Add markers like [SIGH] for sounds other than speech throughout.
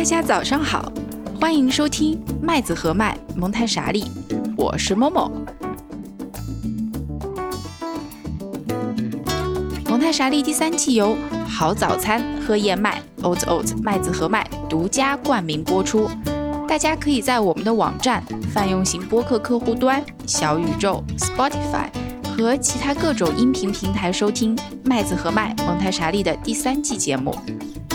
大家早上好，欢迎收听麦子和麦蒙台傻利，我是某某。蒙台傻利第三季由好早餐喝燕麦 Oat Oat 麦子和麦独家冠名播出。大家可以在我们的网站、泛用型播客客户端、小宇宙、Spotify 和其他各种音频平台收听麦子和麦蒙台傻利的第三季节目。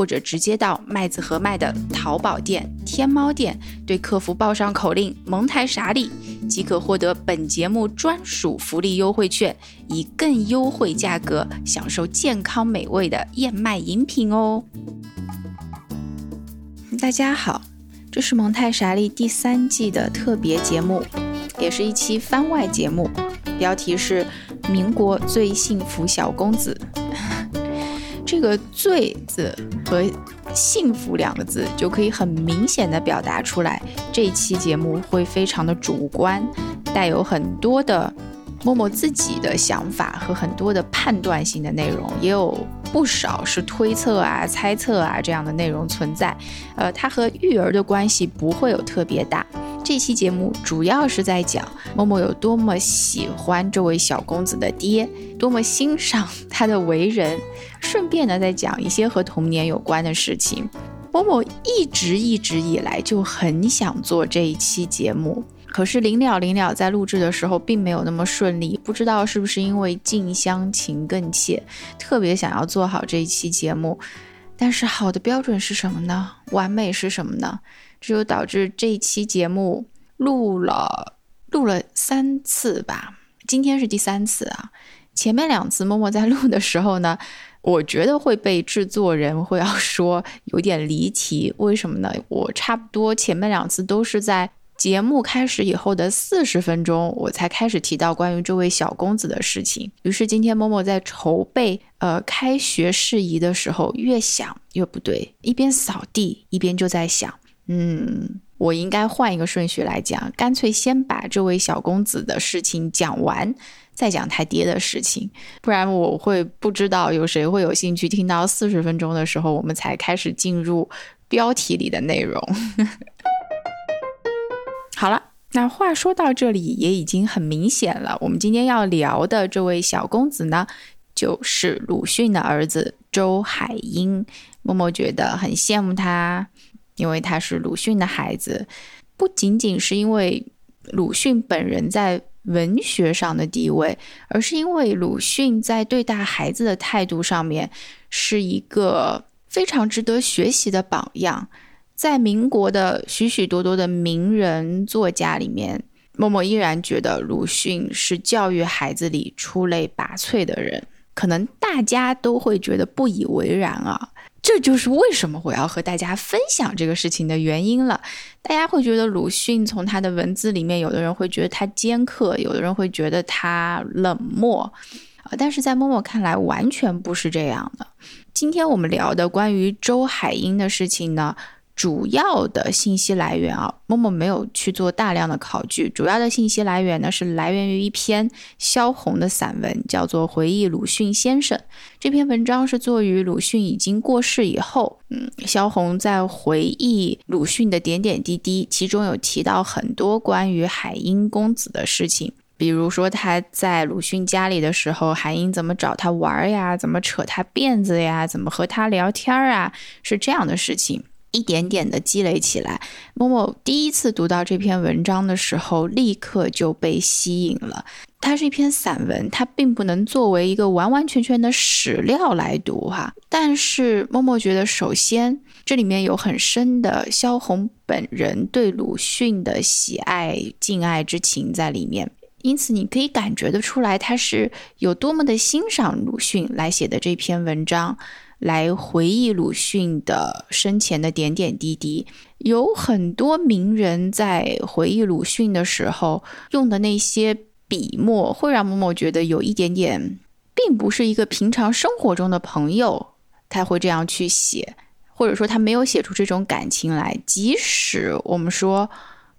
或者直接到麦子和麦的淘宝店、天猫店，对客服报上口令“蒙台傻里”，即可获得本节目专属福利优惠券，以更优惠价格享受健康美味的燕麦饮品哦。大家好，这是蒙太傻利第三季的特别节目，也是一期番外节目，标题是。民国最幸福小公子，这个“罪”字和“幸福”两个字就可以很明显的表达出来。这一期节目会非常的主观，带有很多的默默自己的想法和很多的判断性的内容，也有不少是推测啊、猜测啊这样的内容存在。呃，它和育儿的关系不会有特别大。这期节目主要是在讲默默有多么喜欢这位小公子的爹，多么欣赏他的为人，顺便呢再讲一些和童年有关的事情。默默一直一直以来就很想做这一期节目，可是临了临了，在录制的时候并没有那么顺利，不知道是不是因为近乡情更怯，特别想要做好这一期节目。但是好的标准是什么呢？完美是什么呢？这就导致这一期节目录了录了三次吧，今天是第三次啊。前面两次默默在录的时候呢，我觉得会被制作人会要说有点离题。为什么呢？我差不多前面两次都是在节目开始以后的四十分钟，我才开始提到关于这位小公子的事情。于是今天默默在筹备呃开学事宜的时候，越想越不对，一边扫地一边就在想。嗯，我应该换一个顺序来讲，干脆先把这位小公子的事情讲完，再讲他爹的事情，不然我会不知道有谁会有兴趣听到四十分钟的时候，我们才开始进入标题里的内容。[LAUGHS] 好了，那话说到这里也已经很明显了，我们今天要聊的这位小公子呢，就是鲁迅的儿子周海婴。默默觉得很羡慕他。因为他是鲁迅的孩子，不仅仅是因为鲁迅本人在文学上的地位，而是因为鲁迅在对待孩子的态度上面是一个非常值得学习的榜样。在民国的许许多多的名人作家里面，默默依然觉得鲁迅是教育孩子里出类拔萃的人。可能大家都会觉得不以为然啊。这就是为什么我要和大家分享这个事情的原因了。大家会觉得鲁迅从他的文字里面，有的人会觉得他尖刻，有的人会觉得他冷漠，啊，但是在默默看来，完全不是这样的。今天我们聊的关于周海婴的事情呢？主要的信息来源啊，默默没有去做大量的考据。主要的信息来源呢，是来源于一篇萧红的散文，叫做《回忆鲁迅先生》。这篇文章是作于鲁迅已经过世以后，嗯，萧红在回忆鲁迅的点点滴滴，其中有提到很多关于海英公子的事情，比如说他在鲁迅家里的时候，海英怎么找他玩呀，怎么扯他辫子呀，怎么和他聊天啊，是这样的事情。一点点的积累起来，默默第一次读到这篇文章的时候，立刻就被吸引了。它是一篇散文，它并不能作为一个完完全全的史料来读哈。但是默默觉得，首先这里面有很深的萧红本人对鲁迅的喜爱敬爱之情在里面，因此你可以感觉得出来，他是有多么的欣赏鲁迅来写的这篇文章。来回忆鲁迅的生前的点点滴滴，有很多名人在回忆鲁迅的时候用的那些笔墨，会让默默觉得有一点点并不是一个平常生活中的朋友，他会这样去写，或者说他没有写出这种感情来。即使我们说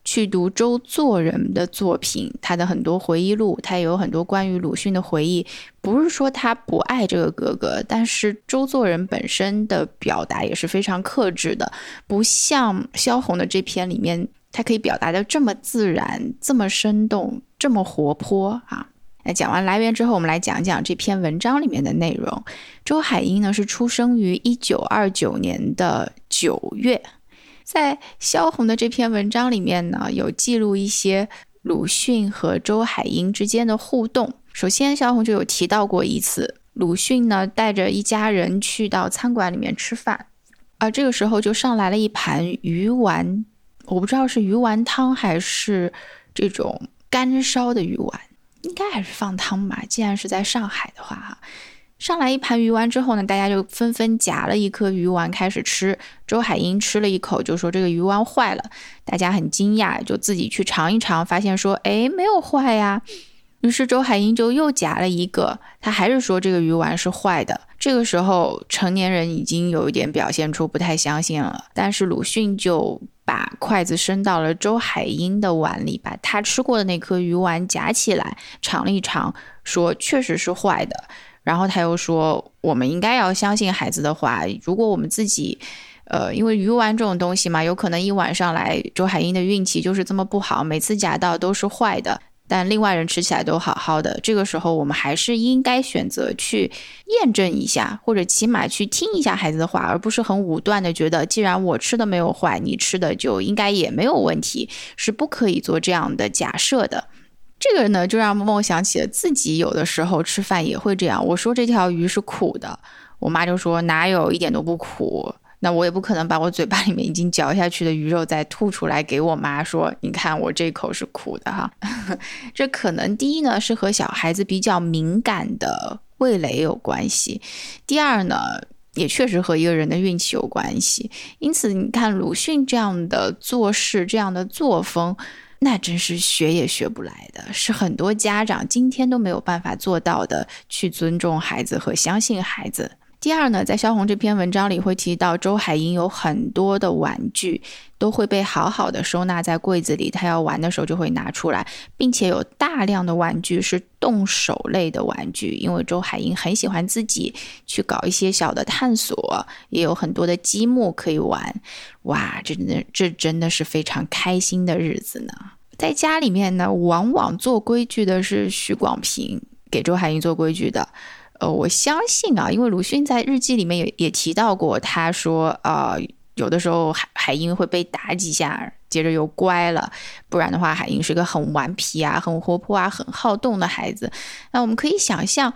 去读周作人的作品，他的很多回忆录，他也有很多关于鲁迅的回忆，不是说他不爱这个哥哥，但是周作人本身的表达也是非常克制的，不像萧红的这篇里面，他可以表达的这么自然、这么生动、这么活泼啊。那讲完来源之后，我们来讲讲这篇文章里面的内容。周海婴呢是出生于一九二九年的九月，在萧红的这篇文章里面呢，有记录一些鲁迅和周海婴之间的互动。首先，萧红就有提到过一次，鲁迅呢带着一家人去到餐馆里面吃饭，而这个时候就上来了一盘鱼丸，我不知道是鱼丸汤还是这种干烧的鱼丸。应该还是放汤吧。既然是在上海的话，哈，上来一盘鱼丸之后呢，大家就纷纷夹了一颗鱼丸开始吃。周海婴吃了一口，就说这个鱼丸坏了。大家很惊讶，就自己去尝一尝，发现说，哎，没有坏呀。于是周海婴就又夹了一个，他还是说这个鱼丸是坏的。这个时候，成年人已经有一点表现出不太相信了，但是鲁迅就。把筷子伸到了周海婴的碗里，把他吃过的那颗鱼丸夹起来尝了一尝，说确实是坏的。然后他又说，我们应该要相信孩子的话。如果我们自己，呃，因为鱼丸这种东西嘛，有可能一晚上来，周海婴的运气就是这么不好，每次夹到都是坏的。但另外人吃起来都好好的，这个时候我们还是应该选择去验证一下，或者起码去听一下孩子的话，而不是很武断的觉得，既然我吃的没有坏，你吃的就应该也没有问题，是不可以做这样的假设的。这个呢，就让默默想起了自己有的时候吃饭也会这样。我说这条鱼是苦的，我妈就说哪有一点都不苦。那我也不可能把我嘴巴里面已经嚼下去的鱼肉再吐出来给我妈说，你看我这口是苦的哈。[LAUGHS] 这可能第一呢是和小孩子比较敏感的味蕾有关系，第二呢也确实和一个人的运气有关系。因此你看鲁迅这样的做事、这样的作风，那真是学也学不来的，是很多家长今天都没有办法做到的，去尊重孩子和相信孩子。第二呢，在萧红这篇文章里会提到，周海婴有很多的玩具都会被好好的收纳在柜子里，他要玩的时候就会拿出来，并且有大量的玩具是动手类的玩具，因为周海婴很喜欢自己去搞一些小的探索，也有很多的积木可以玩。哇，这真的这真的是非常开心的日子呢。在家里面呢，往往做规矩的是许广平给周海婴做规矩的。呃，我相信啊，因为鲁迅在日记里面也也提到过，他说，呃，有的时候海海英会被打几下，接着又乖了，不然的话，海英是个很顽皮啊、很活泼啊、很好动的孩子。那我们可以想象，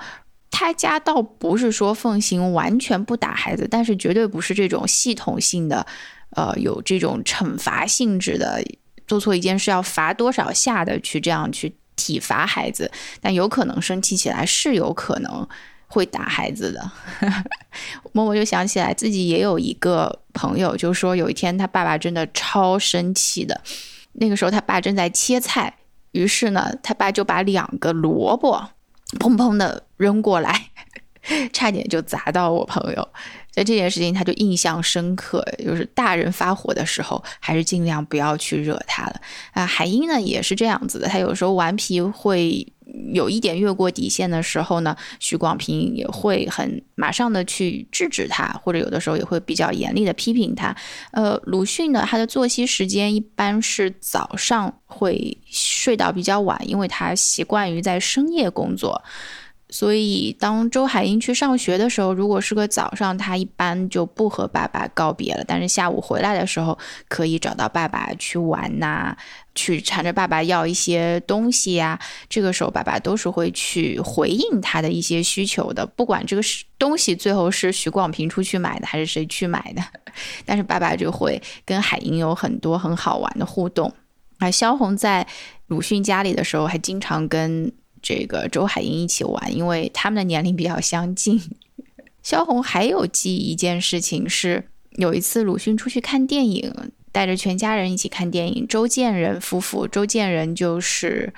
他家倒不是说奉行完全不打孩子，但是绝对不是这种系统性的，呃，有这种惩罚性质的，做错一件事要罚多少下的去这样去体罚孩子，但有可能生气起来是有可能。会打孩子的，[LAUGHS] 默默就想起来自己也有一个朋友，就说有一天他爸爸真的超生气的，那个时候他爸正在切菜，于是呢，他爸就把两个萝卜砰砰的扔过来，[LAUGHS] 差点就砸到我朋友。在这件事情他就印象深刻，就是大人发火的时候，还是尽量不要去惹他了啊。海英呢也是这样子的，他有时候顽皮会。有一点越过底线的时候呢，许广平也会很马上的去制止他，或者有的时候也会比较严厉的批评他。呃，鲁迅呢，他的作息时间一般是早上会睡到比较晚，因为他习惯于在深夜工作。所以，当周海婴去上学的时候，如果是个早上，他一般就不和爸爸告别了。但是下午回来的时候，可以找到爸爸去玩呐，去缠着爸爸要一些东西呀。这个时候，爸爸都是会去回应他的一些需求的，不管这个是东西最后是许广平出去买的，还是谁去买的，[LAUGHS] 但是爸爸就会跟海英有很多很好玩的互动。而萧红在鲁迅家里的时候，还经常跟。这个周海婴一起玩，因为他们的年龄比较相近。[LAUGHS] 萧红还有记忆一件事情是，有一次鲁迅出去看电影，带着全家人一起看电影。周建人夫妇，周建人就是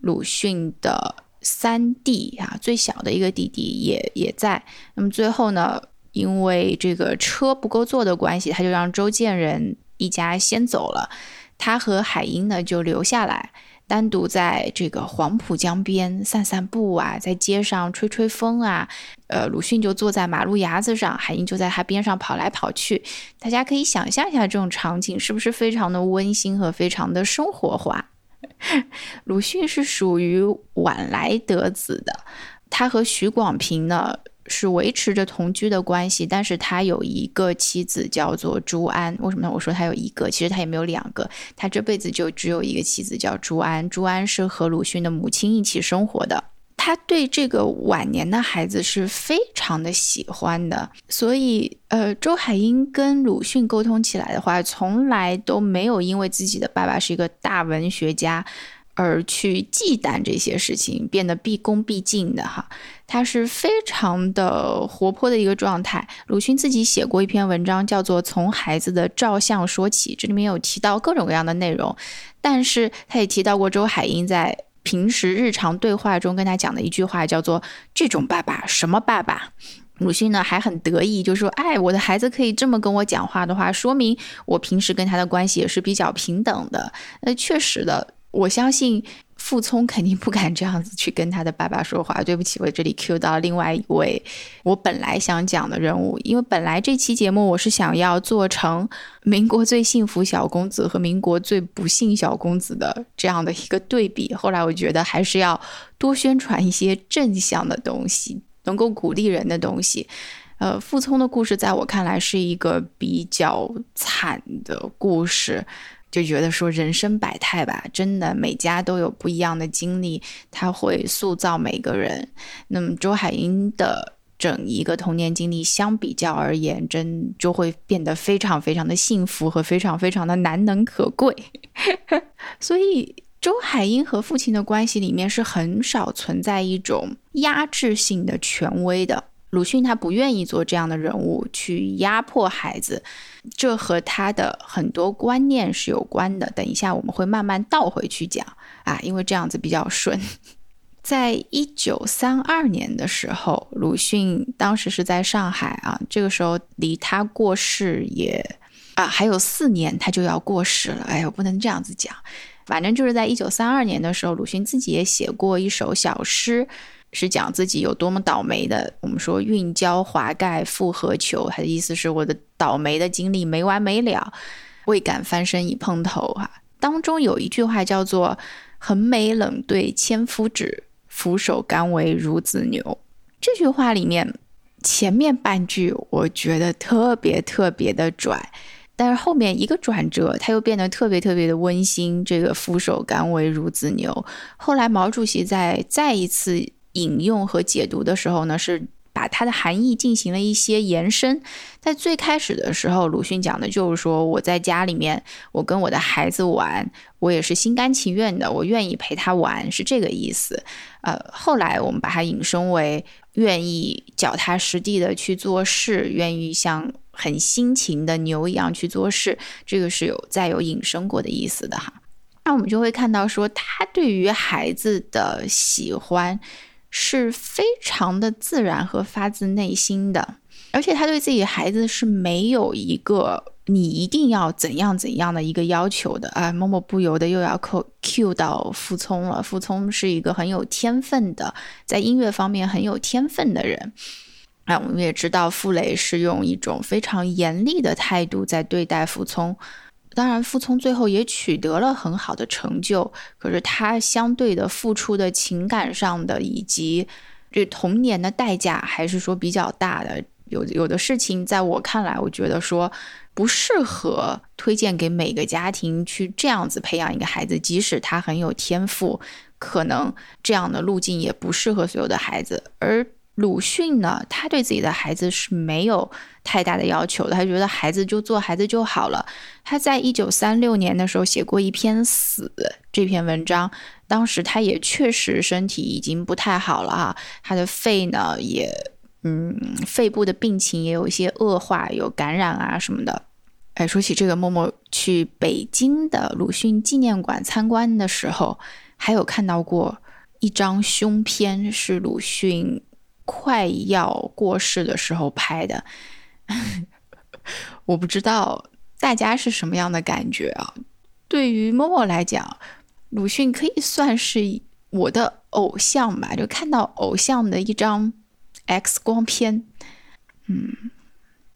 鲁迅的三弟啊，最小的一个弟弟也也在。那么最后呢，因为这个车不够坐的关系，他就让周建人一家先走了，他和海英呢就留下来。单独在这个黄浦江边散散步啊，在街上吹吹风啊，呃，鲁迅就坐在马路牙子上，海英就在他边上跑来跑去。大家可以想象一下这种场景是不是非常的温馨和非常的生活化？[LAUGHS] 鲁迅是属于晚来得子的，他和许广平呢。是维持着同居的关系，但是他有一个妻子叫做朱安。为什么呢？我说他有一个，其实他也没有两个，他这辈子就只有一个妻子叫朱安。朱安是和鲁迅的母亲一起生活的，他对这个晚年的孩子是非常的喜欢的。所以，呃，周海婴跟鲁迅沟通起来的话，从来都没有因为自己的爸爸是一个大文学家。而去忌惮这些事情，变得毕恭毕敬的哈，他是非常的活泼的一个状态。鲁迅自己写过一篇文章，叫做《从孩子的照相说起》，这里面有提到各种各样的内容，但是他也提到过周海婴在平时日常对话中跟他讲的一句话，叫做“这种爸爸什么爸爸”。鲁迅呢还很得意，就说：“哎，我的孩子可以这么跟我讲话的话，说明我平时跟他的关系也是比较平等的。”那确实的。我相信傅聪肯定不敢这样子去跟他的爸爸说话。对不起，我这里 Q 到另外一位我本来想讲的人物，因为本来这期节目我是想要做成民国最幸福小公子和民国最不幸小公子的这样的一个对比。后来我觉得还是要多宣传一些正向的东西，能够鼓励人的东西。呃，傅聪的故事在我看来是一个比较惨的故事。就觉得说人生百态吧，真的每家都有不一样的经历，他会塑造每个人。那么周海婴的整一个童年经历相比较而言，真就会变得非常非常的幸福和非常非常的难能可贵。[LAUGHS] 所以周海婴和父亲的关系里面是很少存在一种压制性的权威的。鲁迅他不愿意做这样的人物去压迫孩子，这和他的很多观念是有关的。等一下我们会慢慢倒回去讲啊，因为这样子比较顺。[LAUGHS] 在一九三二年的时候，鲁迅当时是在上海啊，这个时候离他过世也啊还有四年，他就要过世了。哎呦，不能这样子讲，反正就是在一九三二年的时候，鲁迅自己也写过一首小诗。是讲自己有多么倒霉的。我们说“运交华盖复何求”，他的意思是我的倒霉的经历没完没了，未敢翻身已碰头哈。当中有一句话叫做“横眉冷对千夫指，俯首甘为孺子牛”。这句话里面前面半句我觉得特别特别的拽，但是后面一个转折，他又变得特别特别的温馨。这个“俯首甘为孺子牛”，后来毛主席在再一次。引用和解读的时候呢，是把它的含义进行了一些延伸。在最开始的时候，鲁迅讲的就是说，我在家里面，我跟我的孩子玩，我也是心甘情愿的，我愿意陪他玩，是这个意思。呃，后来我们把它引申为愿意脚踏实地的去做事，愿意像很辛勤的牛一样去做事，这个是有再有引申过的意思的哈。那我们就会看到说，他对于孩子的喜欢。是非常的自然和发自内心的，而且他对自己孩子是没有一个你一定要怎样怎样的一个要求的啊。默默不由得又要扣 Q 到傅聪了，傅聪是一个很有天分的，在音乐方面很有天分的人。啊，我们也知道傅雷是用一种非常严厉的态度在对待傅聪。当然，傅聪最后也取得了很好的成就，可是他相对的付出的情感上的以及这童年的代价，还是说比较大的。有有的事情，在我看来，我觉得说不适合推荐给每个家庭去这样子培养一个孩子，即使他很有天赋，可能这样的路径也不适合所有的孩子，而。鲁迅呢，他对自己的孩子是没有太大的要求的，他觉得孩子就做孩子就好了。他在一九三六年的时候写过一篇《死》这篇文章，当时他也确实身体已经不太好了啊，他的肺呢也，嗯，肺部的病情也有一些恶化，有感染啊什么的。哎，说起这个，默默去北京的鲁迅纪念馆参观的时候，还有看到过。一张胸片，是鲁迅快要过世的时候拍的。[LAUGHS] 我不知道大家是什么样的感觉啊？对于默默来讲，鲁迅可以算是我的偶像吧。就看到偶像的一张 X 光片，嗯，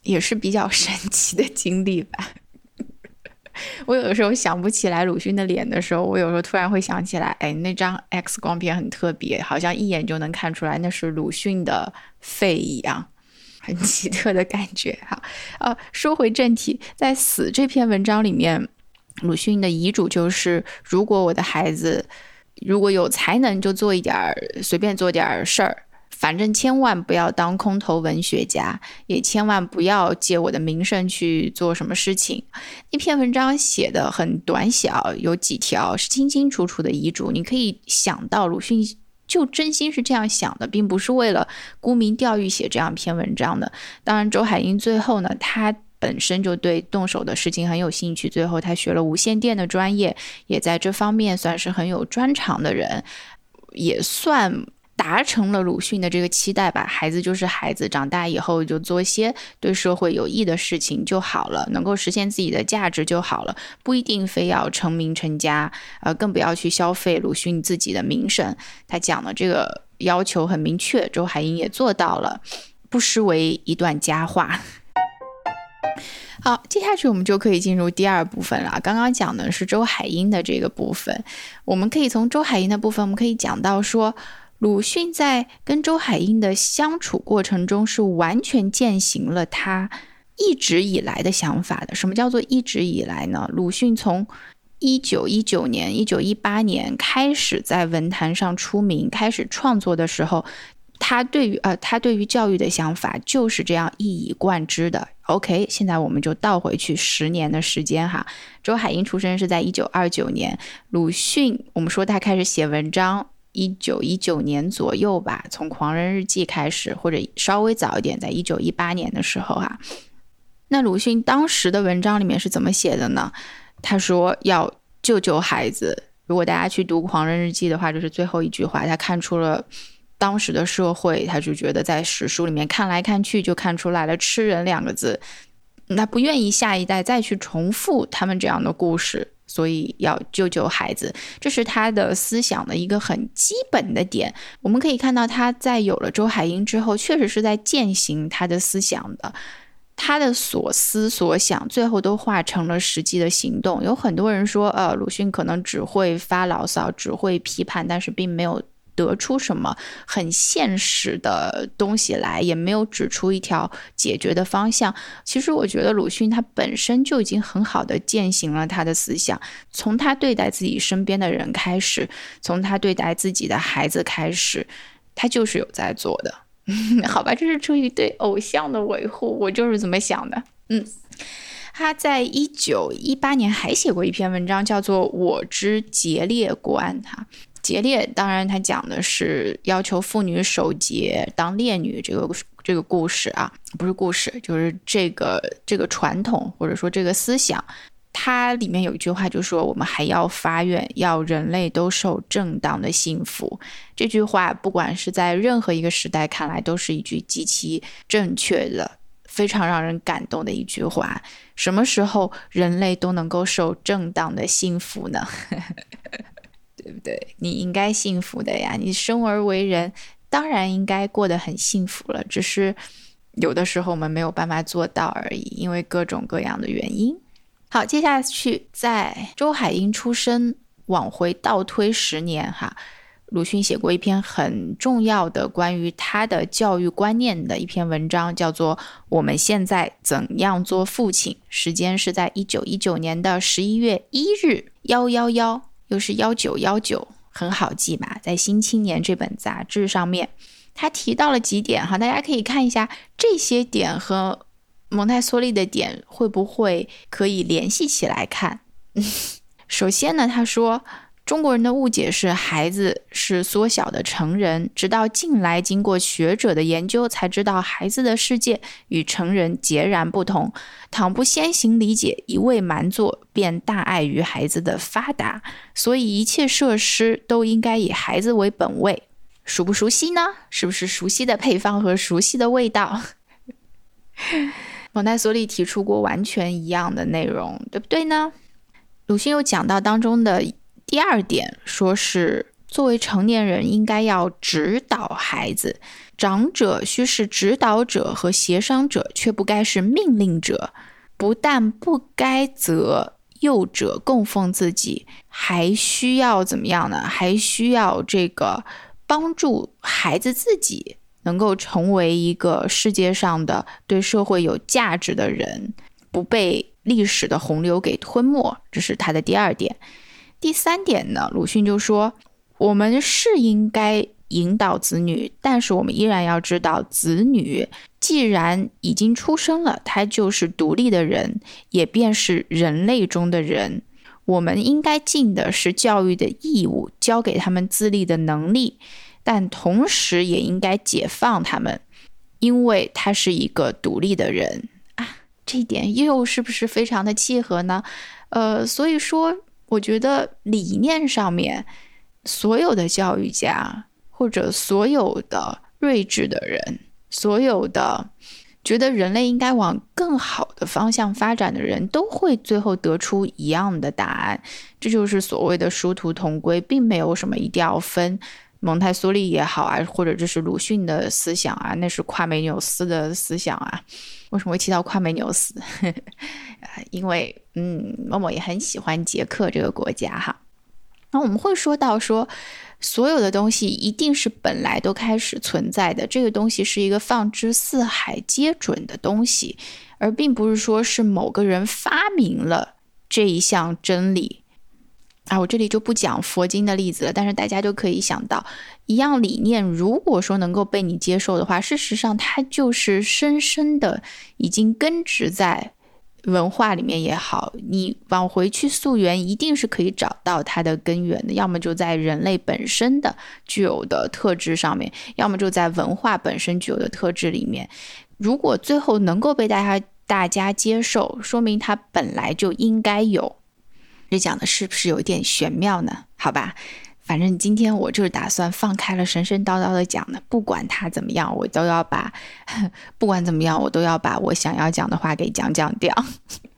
也是比较神奇的经历吧。[LAUGHS] 我有的时候想不起来鲁迅的脸的时候，我有时候突然会想起来，哎，那张 X 光片很特别，好像一眼就能看出来那是鲁迅的肺一样，很奇特的感觉。哈，[LAUGHS] 呃，说回正题，在《死》这篇文章里面，鲁迅的遗嘱就是：如果我的孩子如果有才能，就做一点儿，随便做点事儿。反正千万不要当空头文学家，也千万不要借我的名声去做什么事情。那篇文章写的很短小，有几条是清清楚楚的遗嘱。你可以想到鲁迅就真心是这样想的，并不是为了沽名钓誉写这样一篇文章的。当然，周海婴最后呢，他本身就对动手的事情很有兴趣，最后他学了无线电的专业，也在这方面算是很有专长的人，也算。达成了鲁迅的这个期待吧，孩子就是孩子，长大以后就做一些对社会有益的事情就好了，能够实现自己的价值就好了，不一定非要成名成家，呃，更不要去消费鲁迅自己的名声。他讲的这个要求很明确，周海婴也做到了，不失为一段佳话。好，接下去我们就可以进入第二部分了。刚刚讲的是周海婴的这个部分，我们可以从周海婴的部分，我们可以讲到说。鲁迅在跟周海婴的相处过程中，是完全践行了他一直以来的想法的。什么叫做一直以来呢？鲁迅从一九一九年、一九一八年开始在文坛上出名、开始创作的时候，他对于呃他对于教育的想法就是这样一以贯之的。OK，现在我们就倒回去十年的时间哈。周海婴出生是在一九二九年，鲁迅我们说他开始写文章。一九一九年左右吧，从《狂人日记》开始，或者稍微早一点，在一九一八年的时候啊。那鲁迅当时的文章里面是怎么写的呢？他说要救救孩子。如果大家去读《狂人日记》的话，就是最后一句话，他看出了当时的社会，他就觉得在史书里面看来看去，就看出来了“吃人”两个字。那不愿意下一代再去重复他们这样的故事。所以要救救孩子，这是他的思想的一个很基本的点。我们可以看到，他在有了周海婴之后，确实是在践行他的思想的。他的所思所想，最后都化成了实际的行动。有很多人说，呃，鲁迅可能只会发牢骚，只会批判，但是并没有。得出什么很现实的东西来，也没有指出一条解决的方向。其实，我觉得鲁迅他本身就已经很好的践行了他的思想。从他对待自己身边的人开始，从他对待自己的孩子开始，他就是有在做的。[LAUGHS] 好吧，这是出于对偶像的维护，我就是这么想的。嗯，[LAUGHS] 他在一九一八年还写过一篇文章，叫做《我之节烈观》哈。节烈，当然他讲的是要求妇女守节当烈女这个这个故事啊，不是故事，就是这个这个传统或者说这个思想。它里面有一句话就说：“我们还要发愿，要人类都受正当的幸福。”这句话不管是在任何一个时代看来，都是一句极其正确的、非常让人感动的一句话。什么时候人类都能够受正当的幸福呢？[LAUGHS] 对不对？你应该幸福的呀！你生而为人，当然应该过得很幸福了。只是有的时候我们没有办法做到而已，因为各种各样的原因。好，接下去在周海婴出生往回倒推十年，哈，鲁迅写过一篇很重要的关于他的教育观念的一篇文章，叫做《我们现在怎样做父亲》，时间是在一九一九年的十一月一日幺幺幺。又是幺九幺九，很好记嘛。在《新青年》这本杂志上面，他提到了几点哈，大家可以看一下这些点和蒙台梭利的点会不会可以联系起来看。[LAUGHS] 首先呢，他说中国人的误解是孩子是缩小的成人，直到近来经过学者的研究，才知道孩子的世界与成人截然不同。倘不先行理解，一味蛮做，便大碍于孩子的发达。所以一切设施都应该以孩子为本位。熟不熟悉呢？是不是熟悉的配方和熟悉的味道？蒙台梭利提出过完全一样的内容，对不对呢？鲁迅又讲到当中的第二点，说是作为成年人应该要指导孩子，长者需是指导者和协商者，却不该是命令者。不但不该责幼者供奉自己，还需要怎么样呢？还需要这个帮助孩子自己。能够成为一个世界上的对社会有价值的人，不被历史的洪流给吞没，这是他的第二点。第三点呢，鲁迅就说，我们是应该引导子女，但是我们依然要知道，子女既然已经出生了，他就是独立的人，也便是人类中的人。我们应该尽的是教育的义务，教给他们自立的能力。但同时也应该解放他们，因为他是一个独立的人啊，这一点又是不是非常的契合呢？呃，所以说，我觉得理念上面，所有的教育家或者所有的睿智的人，所有的觉得人类应该往更好的方向发展的人，都会最后得出一样的答案。这就是所谓的殊途同归，并没有什么一定要分。蒙台梭利也好啊，或者这是鲁迅的思想啊，那是夸美纽斯的思想啊。为什么会提到夸美纽斯？[LAUGHS] 因为嗯，默默也很喜欢捷克这个国家哈。那我们会说到说，所有的东西一定是本来都开始存在的，这个东西是一个放之四海皆准的东西，而并不是说是某个人发明了这一项真理。啊，我这里就不讲佛经的例子了，但是大家就可以想到，一样理念，如果说能够被你接受的话，事实上它就是深深的已经根植在文化里面也好，你往回去溯源，一定是可以找到它的根源的，要么就在人类本身的具有的特质上面，要么就在文化本身具有的特质里面。如果最后能够被大家大家接受，说明它本来就应该有。这讲的是不是有一点玄妙呢？好吧，反正今天我就是打算放开了，神神叨叨的讲的，不管他怎么样，我都要把，[LAUGHS] 不管怎么样，我都要把我想要讲的话给讲讲掉。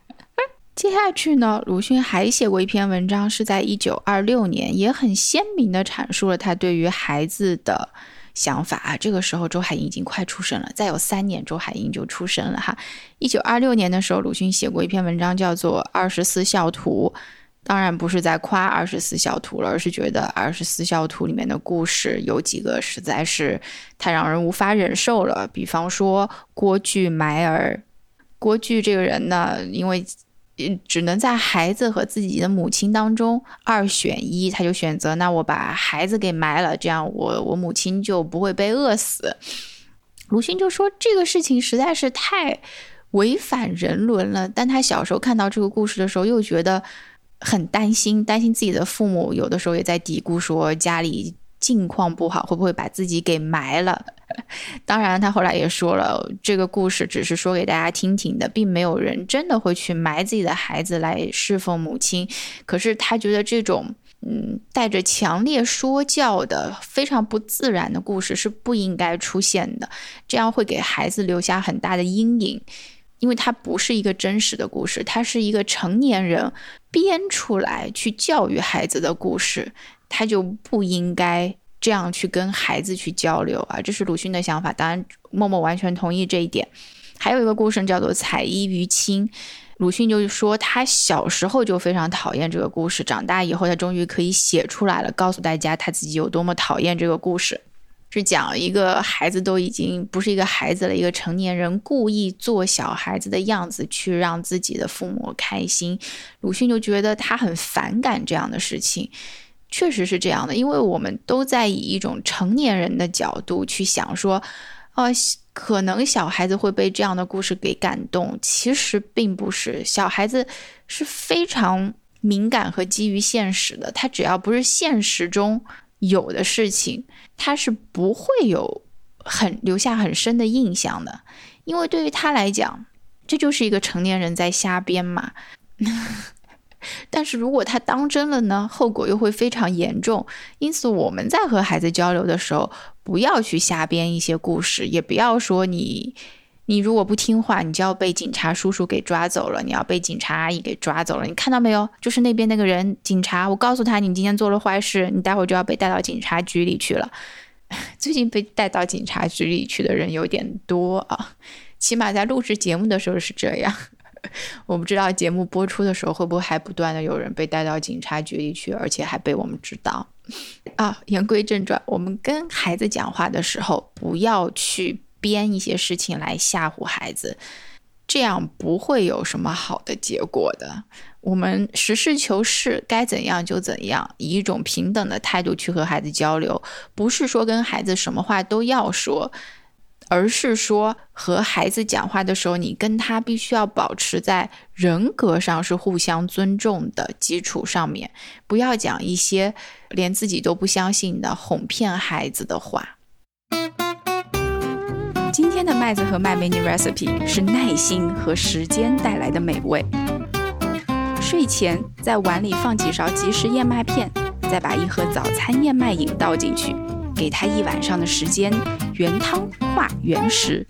[LAUGHS] 接下去呢，鲁迅还写过一篇文章，是在一九二六年，也很鲜明的阐述了他对于孩子的想法啊。这个时候，周海婴已经快出生了，再有三年，周海婴就出生了哈。一九二六年的时候，鲁迅写过一篇文章，叫做《二十四孝图》。当然不是在夸《二十四孝图》了，而是觉得《二十四孝图》里面的故事有几个实在是太让人无法忍受了。比方说郭巨埋儿，郭巨这个人呢，因为只能在孩子和自己的母亲当中二选一，他就选择那我把孩子给埋了，这样我我母亲就不会被饿死。鲁迅就说这个事情实在是太违反人伦了，但他小时候看到这个故事的时候，又觉得。很担心，担心自己的父母有的时候也在嘀咕说家里境况不好，会不会把自己给埋了？[LAUGHS] 当然，他后来也说了，这个故事只是说给大家听听的，并没有人真的会去埋自己的孩子来侍奉母亲。可是他觉得这种嗯带着强烈说教的、非常不自然的故事是不应该出现的，这样会给孩子留下很大的阴影。因为它不是一个真实的故事，它是一个成年人编出来去教育孩子的故事，他就不应该这样去跟孩子去交流啊！这是鲁迅的想法，当然默默完全同意这一点。还有一个故事叫做《彩衣娱亲》，鲁迅就是说他小时候就非常讨厌这个故事，长大以后他终于可以写出来了，告诉大家他自己有多么讨厌这个故事。是讲一个孩子都已经不是一个孩子了，一个成年人故意做小孩子的样子去让自己的父母开心。鲁迅就觉得他很反感这样的事情，确实是这样的，因为我们都在以一种成年人的角度去想说，哦，可能小孩子会被这样的故事给感动，其实并不是，小孩子是非常。敏感和基于现实的。他只要不是现实中有的事情，他是不会有很留下很深的印象的，因为对于他来讲，这就是一个成年人在瞎编嘛。[LAUGHS] 但是如果他当真了呢，后果又会非常严重。因此，我们在和孩子交流的时候，不要去瞎编一些故事，也不要说你，你如果不听话，你就要被警察叔叔给抓走了，你要被警察阿姨给抓走了。你看到没有？就是那边那个人，警察，我告诉他，你今天做了坏事，你待会儿就要被带到警察局里去了。[LAUGHS] 最近被带到警察局里去的人有点多啊，起码在录制节目的时候是这样。[LAUGHS] 我不知道节目播出的时候会不会还不断的有人被带到警察局里去，而且还被我们知道。[LAUGHS] 啊，言归正传，我们跟孩子讲话的时候，不要去编一些事情来吓唬孩子，这样不会有什么好的结果的。我们实事求是，该怎样就怎样，以一种平等的态度去和孩子交流，不是说跟孩子什么话都要说。而是说，和孩子讲话的时候，你跟他必须要保持在人格上是互相尊重的基础上面，不要讲一些连自己都不相信的哄骗孩子的话。的麦子和麦美女 recipe 是耐心和时间带来的美味。睡前在碗里放几勺即食燕麦片，再把一盒早餐燕麦饮倒进去。给他一晚上的时间，原汤化原食。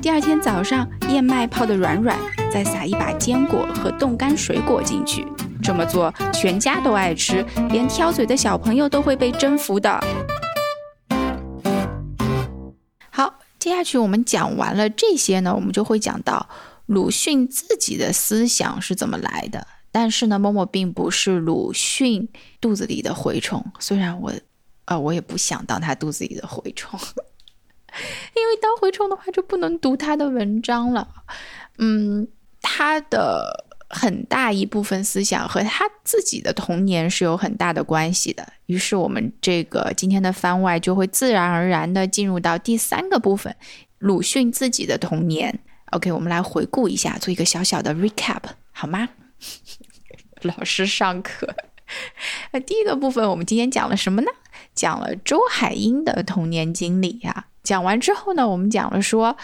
第二天早上，燕麦泡得软软，再撒一把坚果和冻干水果进去。这么做，全家都爱吃，连挑嘴的小朋友都会被征服的。好，接下去我们讲完了这些呢，我们就会讲到鲁迅自己的思想是怎么来的。但是呢，默默并不是鲁迅肚子里的蛔虫，虽然我。呃，我也不想当他肚子里的蛔虫，[LAUGHS] 因为当蛔虫的话就不能读他的文章了。嗯，他的很大一部分思想和他自己的童年是有很大的关系的。于是我们这个今天的番外就会自然而然的进入到第三个部分，鲁迅自己的童年。OK，我们来回顾一下，做一个小小的 recap，好吗？[LAUGHS] 老师上课。那第一个部分，我们今天讲了什么呢？讲了周海婴的童年经历呀。讲完之后呢，我们讲了说，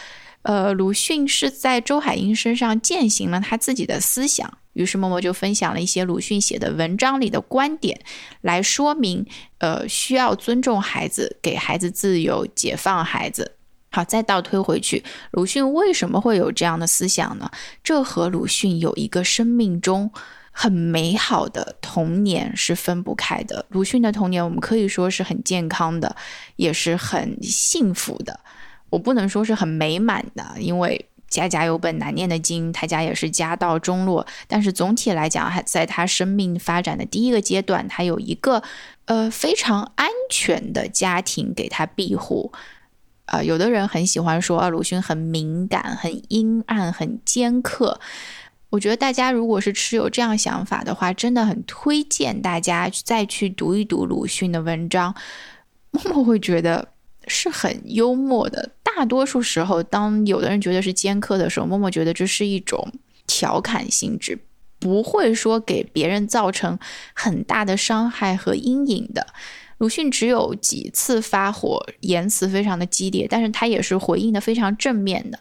呃，鲁迅是在周海婴身上践行了他自己的思想。于是默默就分享了一些鲁迅写的文章里的观点，来说明，呃，需要尊重孩子，给孩子自由，解放孩子。好，再倒推回去，鲁迅为什么会有这样的思想呢？这和鲁迅有一个生命中。很美好的童年是分不开的。鲁迅的童年，我们可以说是很健康的，也是很幸福的。我不能说是很美满的，因为家家有本难念的经，他家也是家道中落。但是总体来讲，还在他生命发展的第一个阶段，他有一个呃非常安全的家庭给他庇护。啊，有的人很喜欢说啊，鲁迅很敏感、很阴暗、很尖刻。我觉得大家如果是持有这样想法的话，真的很推荐大家再去读一读鲁迅的文章。[LAUGHS] 默默会觉得是很幽默的。大多数时候，当有的人觉得是尖刻的时候，默默觉得这是一种调侃性质，不会说给别人造成很大的伤害和阴影的。鲁迅只有几次发火，言辞非常的激烈，但是他也是回应的非常正面的。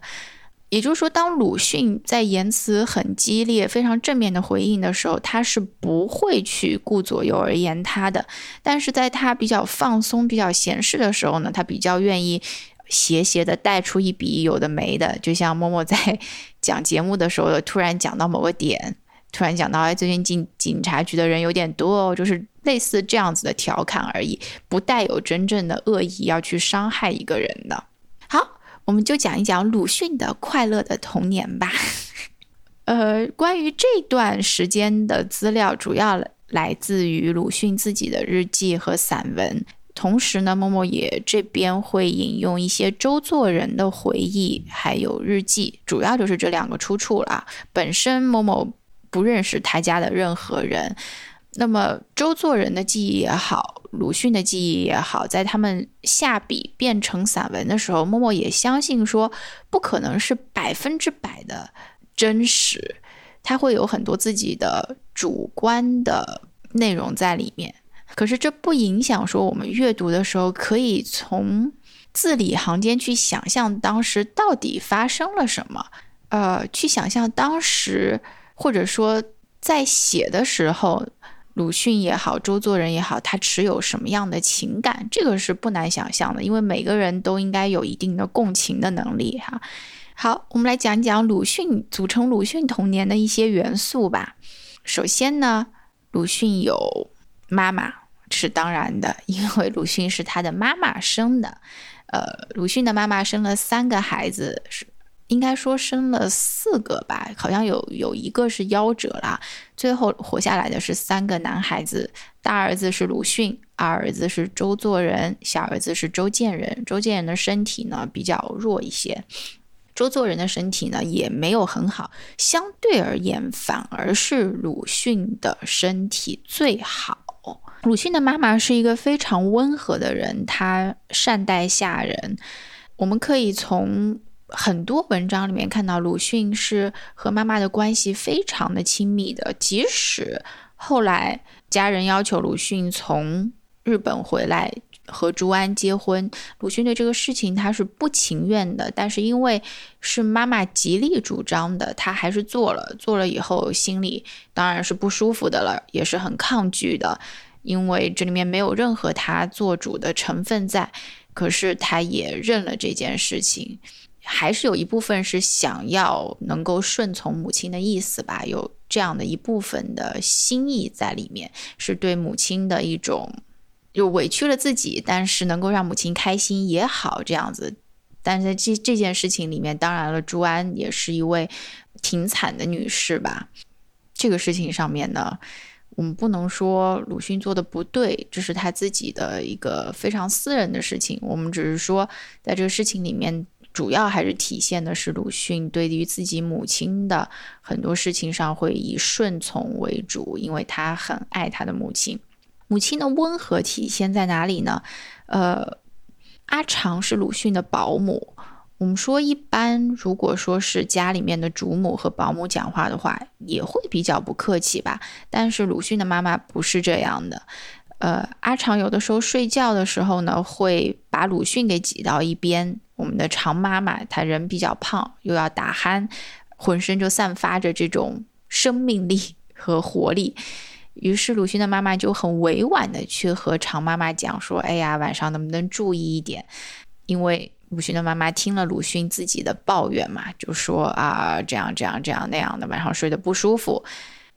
也就是说，当鲁迅在言辞很激烈、非常正面的回应的时候，他是不会去顾左右而言他的；但是在他比较放松、比较闲适的时候呢，他比较愿意斜斜的带出一笔有的没的。就像默默在讲节目的时候，突然讲到某个点，突然讲到哎，最近进警察局的人有点多哦，就是类似这样子的调侃而已，不带有真正的恶意要去伤害一个人的。好。我们就讲一讲鲁迅的快乐的童年吧。[LAUGHS] 呃，关于这段时间的资料，主要来自于鲁迅自己的日记和散文。同时呢，默默也这边会引用一些周作人的回忆，还有日记，主要就是这两个出处了。本身默默不认识他家的任何人。那么周作人的记忆也好，鲁迅的记忆也好，在他们下笔变成散文的时候，默默也相信说不可能是百分之百的真实。他会有很多自己的主观的内容在里面。可是这不影响说我们阅读的时候可以从字里行间去想象当时到底发生了什么，呃，去想象当时或者说在写的时候。鲁迅也好，周作人也好，他持有什么样的情感，这个是不难想象的，因为每个人都应该有一定的共情的能力哈。好，我们来讲讲鲁迅组成鲁迅童年的一些元素吧。首先呢，鲁迅有妈妈是当然的，因为鲁迅是他的妈妈生的。呃，鲁迅的妈妈生了三个孩子是。应该说生了四个吧，好像有有一个是夭折了，最后活下来的是三个男孩子，大儿子是鲁迅，二儿子是周作人，小儿子是周建人。周建人的身体呢比较弱一些，周作人的身体呢也没有很好，相对而言反而是鲁迅的身体最好。鲁迅的妈妈是一个非常温和的人，她善待下人，我们可以从。很多文章里面看到鲁迅是和妈妈的关系非常的亲密的，即使后来家人要求鲁迅从日本回来和朱安结婚，鲁迅对这个事情他是不情愿的，但是因为是妈妈极力主张的，他还是做了。做了以后心里当然是不舒服的了，也是很抗拒的，因为这里面没有任何他做主的成分在，可是他也认了这件事情。还是有一部分是想要能够顺从母亲的意思吧，有这样的一部分的心意在里面，是对母亲的一种，就委屈了自己，但是能够让母亲开心也好这样子。但是在这这件事情里面，当然了，朱安也是一位挺惨的女士吧。这个事情上面呢，我们不能说鲁迅做的不对，这是他自己的一个非常私人的事情。我们只是说，在这个事情里面。主要还是体现的是鲁迅对于自己母亲的很多事情上会以顺从为主，因为他很爱他的母亲。母亲的温和体现在哪里呢？呃，阿长是鲁迅的保姆。我们说一般，如果说是家里面的主母和保姆讲话的话，也会比较不客气吧。但是鲁迅的妈妈不是这样的。呃，阿长有的时候睡觉的时候呢，会把鲁迅给挤到一边。我们的常妈妈，她人比较胖，又要打鼾，浑身就散发着这种生命力和活力。于是鲁迅的妈妈就很委婉的去和常妈妈讲说：“哎呀，晚上能不能注意一点？”因为鲁迅的妈妈听了鲁迅自己的抱怨嘛，就说：“啊，这样这样这样那样的，晚上睡得不舒服。”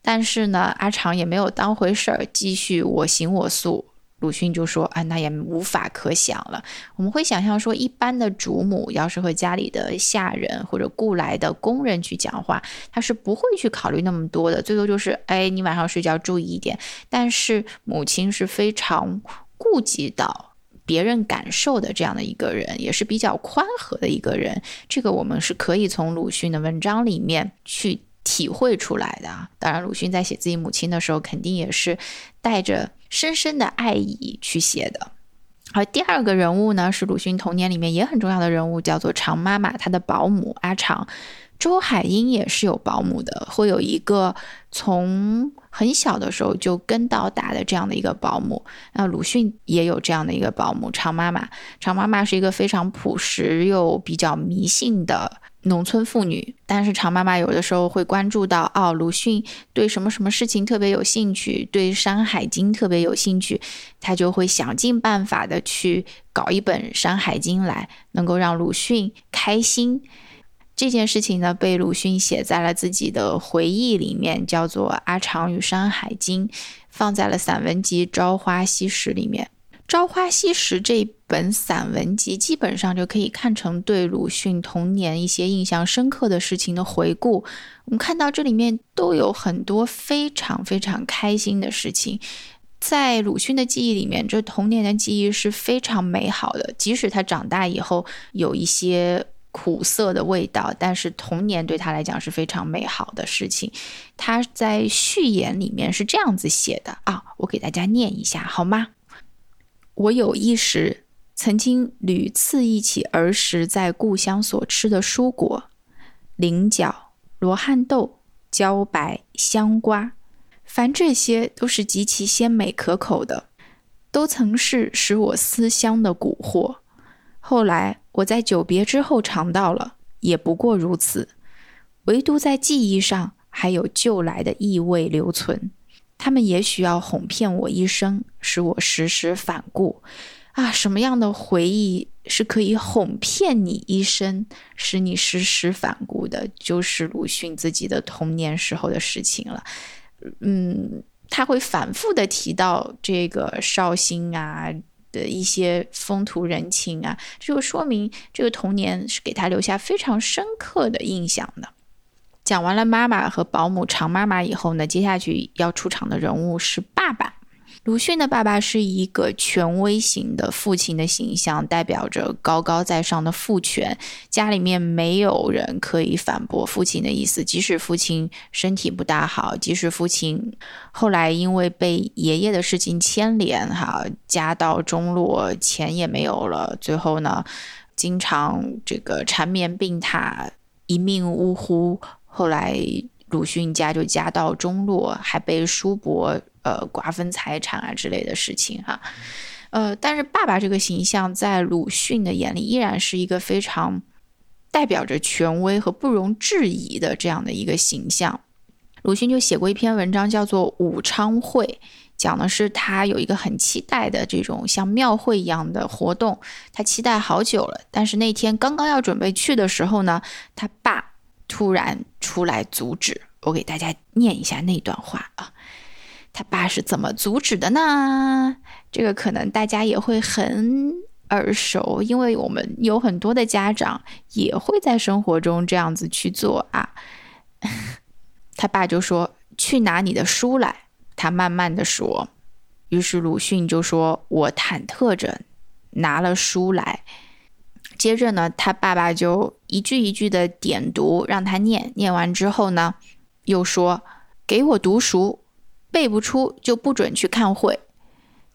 但是呢，阿长也没有当回事儿，继续我行我素。鲁迅就说：“啊，那也无法可想了。我们会想象说，一般的主母要是和家里的下人或者雇来的工人去讲话，他是不会去考虑那么多的，最多就是，哎，你晚上睡觉注意一点。但是母亲是非常顾及到别人感受的这样的一个人，也是比较宽和的一个人。这个我们是可以从鲁迅的文章里面去。”体会出来的啊，当然，鲁迅在写自己母亲的时候，肯定也是带着深深的爱意去写的。而第二个人物呢，是鲁迅童年里面也很重要的人物，叫做常妈妈，她的保姆阿长。周海婴也是有保姆的，会有一个从很小的时候就跟到大的这样的一个保姆。那鲁迅也有这样的一个保姆，常妈妈。常妈妈是一个非常朴实又比较迷信的。农村妇女，但是常妈妈有的时候会关注到，哦，鲁迅对什么什么事情特别有兴趣，对《山海经》特别有兴趣，她就会想尽办法的去搞一本《山海经》来，能够让鲁迅开心。这件事情呢，被鲁迅写在了自己的回忆里面，叫做《阿长与山海经》，放在了散文集《朝花夕拾》里面。《朝花夕拾》这本散文集基本上就可以看成对鲁迅童年一些印象深刻的事情的回顾。我们看到这里。面都有很多非常非常开心的事情。在鲁迅的记忆里面，这童年的记忆是非常美好的。即使他长大以后有一些苦涩的味道，但是童年对他来讲是非常美好的事情。他在序言里面是这样子写的啊，我给大家念一下好吗？我有一时曾经屡次忆起儿时在故乡所吃的蔬果：菱角、罗汉豆、茭白、香瓜，凡这些都是极其鲜美可口的，都曾是使我思乡的蛊惑。后来我在久别之后尝到了，也不过如此。唯独在记忆上还有旧来的意味留存，他们也许要哄骗我一生，使我时时反顾。啊，什么样的回忆是可以哄骗你一生，使你时时反顾的？就是鲁迅自己的童年时候的事情了。嗯，他会反复的提到这个绍兴啊的一些风土人情啊，这就说明这个童年是给他留下非常深刻的印象的。讲完了妈妈和保姆常妈妈以后呢，接下去要出场的人物是爸爸。鲁迅的爸爸是一个权威型的父亲的形象，代表着高高在上的父权。家里面没有人可以反驳父亲的意思，即使父亲身体不大好，即使父亲后来因为被爷爷的事情牵连，哈，家道中落，钱也没有了，最后呢，经常这个缠绵病榻，一命呜呼。后来鲁迅家就家道中落，还被叔伯。呃，瓜分财产啊之类的事情哈，呃，但是爸爸这个形象在鲁迅的眼里依然是一个非常代表着权威和不容置疑的这样的一个形象。鲁迅就写过一篇文章，叫做《武昌会》，讲的是他有一个很期待的这种像庙会一样的活动，他期待好久了，但是那天刚刚要准备去的时候呢，他爸突然出来阻止。我给大家念一下那段话啊。他爸是怎么阻止的呢？这个可能大家也会很耳熟，因为我们有很多的家长也会在生活中这样子去做啊。[LAUGHS] 他爸就说：“去拿你的书来。”他慢慢的说。于是鲁迅就说：“我忐忑着拿了书来。”接着呢，他爸爸就一句一句的点读，让他念。念完之后呢，又说：“给我读书。”背不出就不准去看会。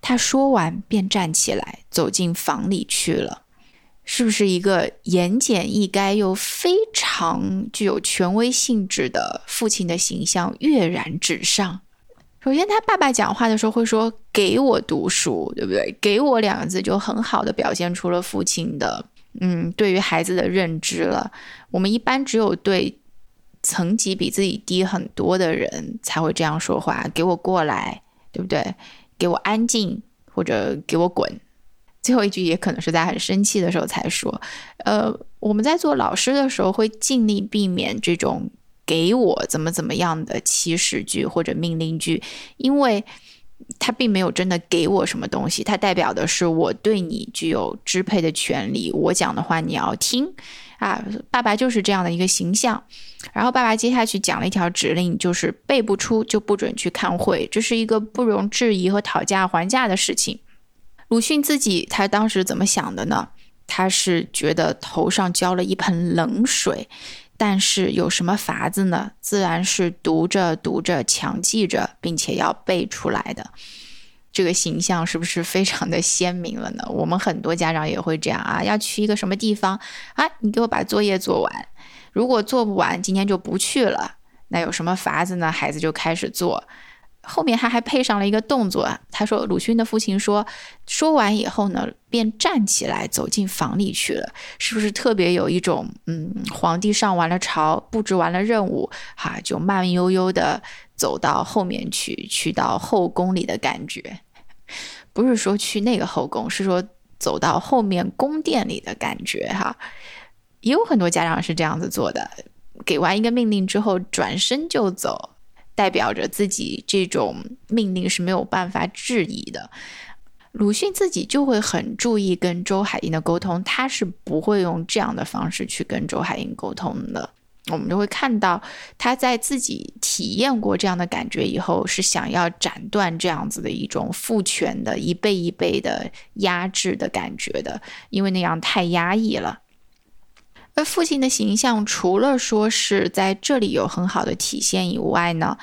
他说完便站起来走进房里去了。是不是一个言简意赅又非常具有权威性质的父亲的形象跃然纸上？首先，他爸爸讲话的时候会说“给我读书”，对不对？“给我”两个字就很好的表现出了父亲的嗯对于孩子的认知了。我们一般只有对。层级比自己低很多的人才会这样说话，给我过来，对不对？给我安静，或者给我滚。最后一句也可能是在很生气的时候才说。呃，我们在做老师的时候会尽力避免这种“给我怎么怎么样的”祈使句或者命令句，因为它并没有真的给我什么东西，它代表的是我对你具有支配的权利，我讲的话你要听。啊，爸爸就是这样的一个形象。然后爸爸接下去讲了一条指令，就是背不出就不准去看会，这是一个不容置疑和讨价还价的事情。鲁迅自己他当时怎么想的呢？他是觉得头上浇了一盆冷水，但是有什么法子呢？自然是读着读着强记着，并且要背出来的。这个形象是不是非常的鲜明了呢？[LAUGHS] 我们很多家长也会这样啊，要去一个什么地方啊，你给我把作业做完。如果做不完，今天就不去了。那有什么法子呢？孩子就开始做，后面他还配上了一个动作。他说：“鲁迅的父亲说，说完以后呢，便站起来走进房里去了。是不是特别有一种嗯，皇帝上完了朝，布置完了任务，哈，就慢悠悠的走到后面去，去到后宫里的感觉？不是说去那个后宫，是说走到后面宫殿里的感觉，哈。”也有很多家长是这样子做的，给完一个命令之后转身就走，代表着自己这种命令是没有办法质疑的。鲁迅自己就会很注意跟周海婴的沟通，他是不会用这样的方式去跟周海婴沟通的。我们就会看到他在自己体验过这样的感觉以后，是想要斩断这样子的一种父权的一辈一辈的压制的感觉的，因为那样太压抑了。父亲的形象，除了说是在这里有很好的体现以外呢，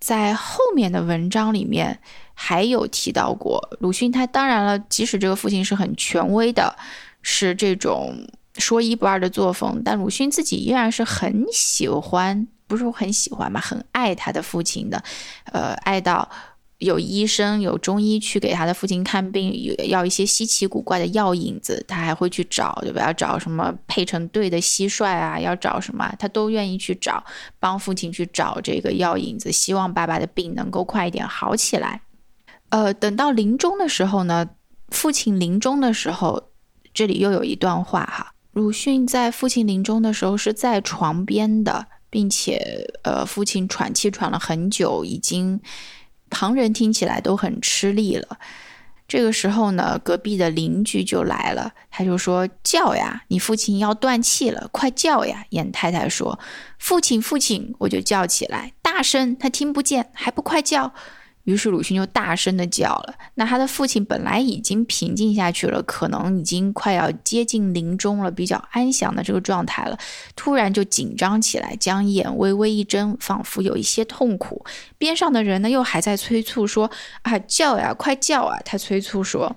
在后面的文章里面还有提到过。鲁迅他当然了，即使这个父亲是很权威的，是这种说一不二的作风，但鲁迅自己依然是很喜欢不是很喜欢吧，很爱他的父亲的，呃，爱到。有医生有中医去给他的父亲看病，要一些稀奇古怪的药引子，他还会去找，对吧？要找什么配成对的蟋蟀啊，要找什么，他都愿意去找，帮父亲去找这个药引子，希望爸爸的病能够快一点好起来。呃，等到临终的时候呢，父亲临终的时候，这里又有一段话哈，鲁迅在父亲临终的时候是在床边的，并且呃，父亲喘气喘了很久，已经。旁人听起来都很吃力了。这个时候呢，隔壁的邻居就来了，他就说：“叫呀，你父亲要断气了，快叫呀！”严太太说：“父亲，父亲！”我就叫起来，大声，他听不见，还不快叫！于是鲁迅就大声的叫了。那他的父亲本来已经平静下去了，可能已经快要接近临终了，比较安详的这个状态了，突然就紧张起来，将眼微微一睁，仿佛有一些痛苦。边上的人呢，又还在催促说：“啊，叫呀，快叫啊！”他催促说：“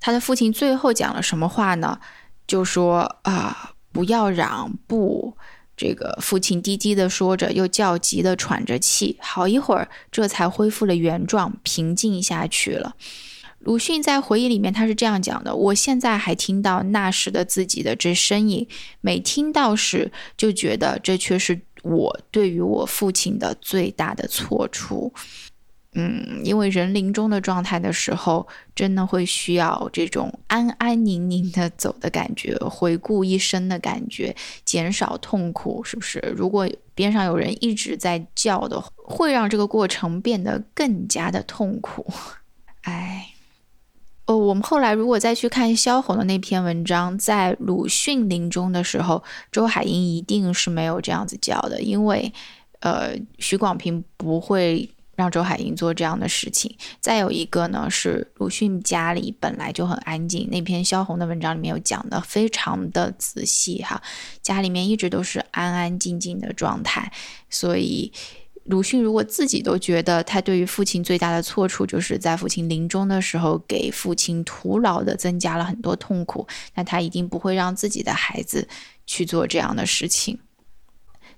他的父亲最后讲了什么话呢？就说啊，不要嚷，不。”这个父亲低低的说着，又焦急的喘着气，好一会儿，这才恢复了原状，平静下去了。鲁迅在回忆里面，他是这样讲的：“我现在还听到那时的自己的这声音，每听到时，就觉得这却是我对于我父亲的最大的错处。”嗯，因为人临终的状态的时候，真的会需要这种安安宁宁的走的感觉，回顾一生的感觉，减少痛苦，是不是？如果边上有人一直在叫的，会让这个过程变得更加的痛苦。[LAUGHS] 哎，哦，我们后来如果再去看萧红的那篇文章，在鲁迅临终的时候，周海婴一定是没有这样子叫的，因为，呃，许广平不会。让周海婴做这样的事情。再有一个呢，是鲁迅家里本来就很安静。那篇萧红的文章里面有讲的非常的仔细哈，家里面一直都是安安静静的状态。所以鲁迅如果自己都觉得他对于父亲最大的错处，就是在父亲临终的时候给父亲徒劳的增加了很多痛苦，那他一定不会让自己的孩子去做这样的事情。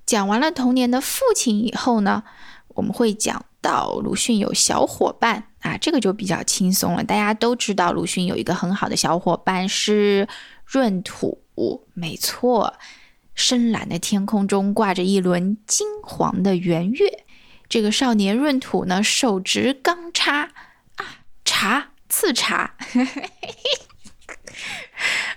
讲完了童年的父亲以后呢，我们会讲。到鲁迅有小伙伴啊，这个就比较轻松了。大家都知道鲁迅有一个很好的小伙伴是闰土，没错。深蓝的天空中挂着一轮金黄的圆月，这个少年闰土呢，手执钢叉啊，茶刺茶。[LAUGHS]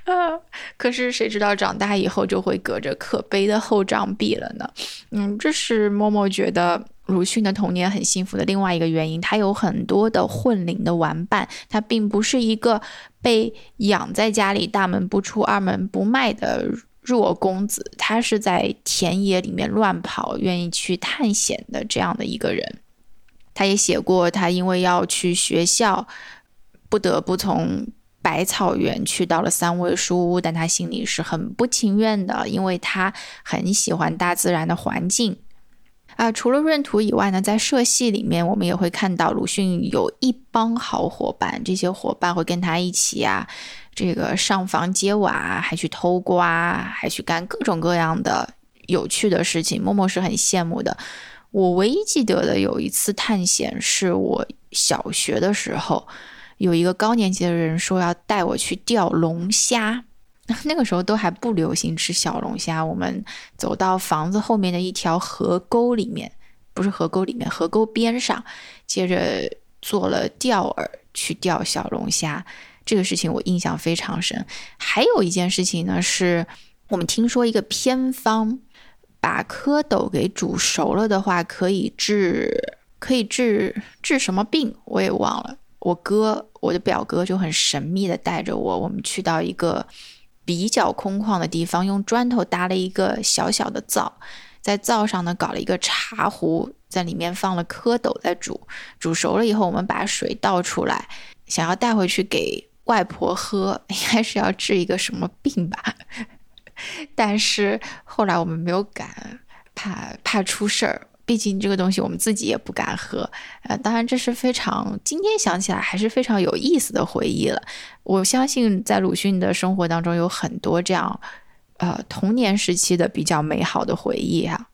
呃，可是谁知道长大以后就会隔着可悲的厚障壁了呢？嗯，这是默默觉得。鲁迅的童年很幸福的另外一个原因，他有很多的混龄的玩伴，他并不是一个被养在家里大门不出二门不迈的弱公子，他是在田野里面乱跑，愿意去探险的这样的一个人。他也写过，他因为要去学校，不得不从百草园去到了三味书屋，但他心里是很不情愿的，因为他很喜欢大自然的环境。啊，除了闰土以外呢，在社戏里面，我们也会看到鲁迅有一帮好伙伴，这些伙伴会跟他一起啊，这个上房揭瓦，还去偷瓜，还去干各种各样的有趣的事情。默默是很羡慕的。我唯一记得的有一次探险，是我小学的时候，有一个高年级的人说要带我去钓龙虾。[LAUGHS] 那个时候都还不流行吃小龙虾，我们走到房子后面的一条河沟里面，不是河沟里面，河沟边上，接着做了钓饵去钓小龙虾。这个事情我印象非常深。还有一件事情呢，是我们听说一个偏方，把蝌蚪给煮熟了的话，可以治，可以治治什么病？我也忘了。我哥，我的表哥就很神秘的带着我，我们去到一个。比较空旷的地方，用砖头搭了一个小小的灶，在灶上呢搞了一个茶壶，在里面放了蝌蚪在煮，煮熟了以后，我们把水倒出来，想要带回去给外婆喝，[LAUGHS] 应该是要治一个什么病吧？[LAUGHS] 但是后来我们没有敢，怕怕出事儿。毕竟这个东西我们自己也不敢喝，呃，当然这是非常今天想起来还是非常有意思的回忆了。我相信在鲁迅的生活当中有很多这样，呃，童年时期的比较美好的回忆哈。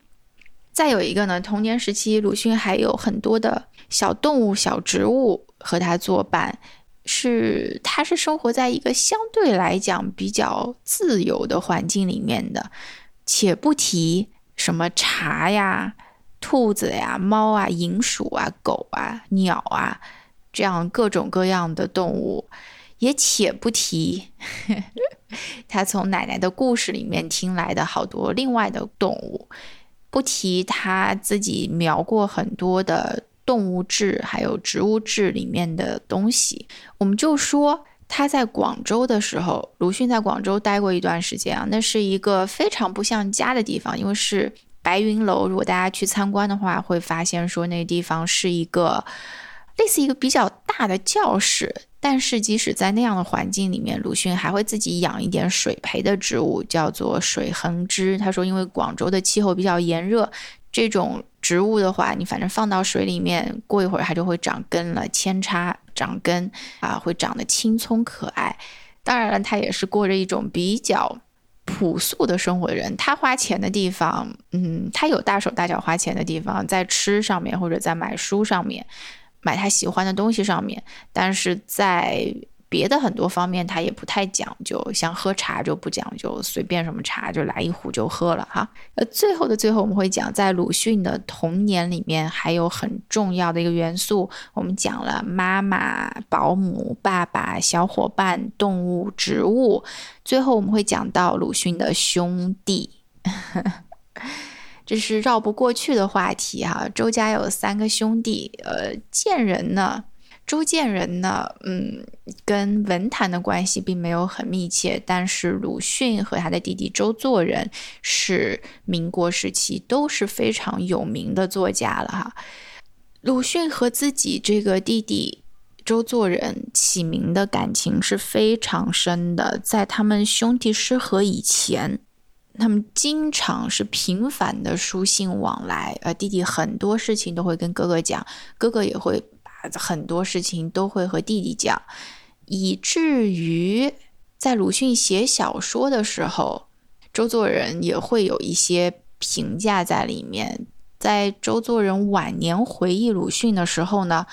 再有一个呢，童年时期鲁迅还有很多的小动物、小植物和他作伴，是他是生活在一个相对来讲比较自由的环境里面的，且不提什么茶呀、兔子呀、猫啊、银鼠啊、狗啊、鸟啊这样各种各样的动物，也且不提 [LAUGHS] 他从奶奶的故事里面听来的好多另外的动物。不提他自己描过很多的动物志，还有植物志里面的东西，我们就说他在广州的时候，鲁迅在广州待过一段时间啊，那是一个非常不像家的地方，因为是白云楼。如果大家去参观的话，会发现说那地方是一个类似一个比较大的教室。但是，即使在那样的环境里面，鲁迅还会自己养一点水培的植物，叫做水横枝。他说，因为广州的气候比较炎热，这种植物的话，你反正放到水里面，过一会儿它就会长根了，扦插长根啊，会长得青葱可爱。当然了，他也是过着一种比较朴素的生活人。他花钱的地方，嗯，他有大手大脚花钱的地方，在吃上面或者在买书上面。买他喜欢的东西上面，但是在别的很多方面他也不太讲究，像喝茶就不讲究，随便什么茶就来一壶就喝了哈。呃，最后的最后我们会讲，在鲁迅的童年里面还有很重要的一个元素，我们讲了妈妈、保姆、爸爸、小伙伴、动物、植物，最后我们会讲到鲁迅的兄弟。[LAUGHS] 这是绕不过去的话题哈。周家有三个兄弟，呃，贱人呢，周建人呢，嗯，跟文坛的关系并没有很密切，但是鲁迅和他的弟弟周作人是民国时期都是非常有名的作家了哈。鲁迅和自己这个弟弟周作人起名的感情是非常深的，在他们兄弟失和以前。他们经常是频繁的书信往来，呃，弟弟很多事情都会跟哥哥讲，哥哥也会很多事情都会和弟弟讲，以至于在鲁迅写小说的时候，周作人也会有一些评价在里面。在周作人晚年回忆鲁迅的时候呢，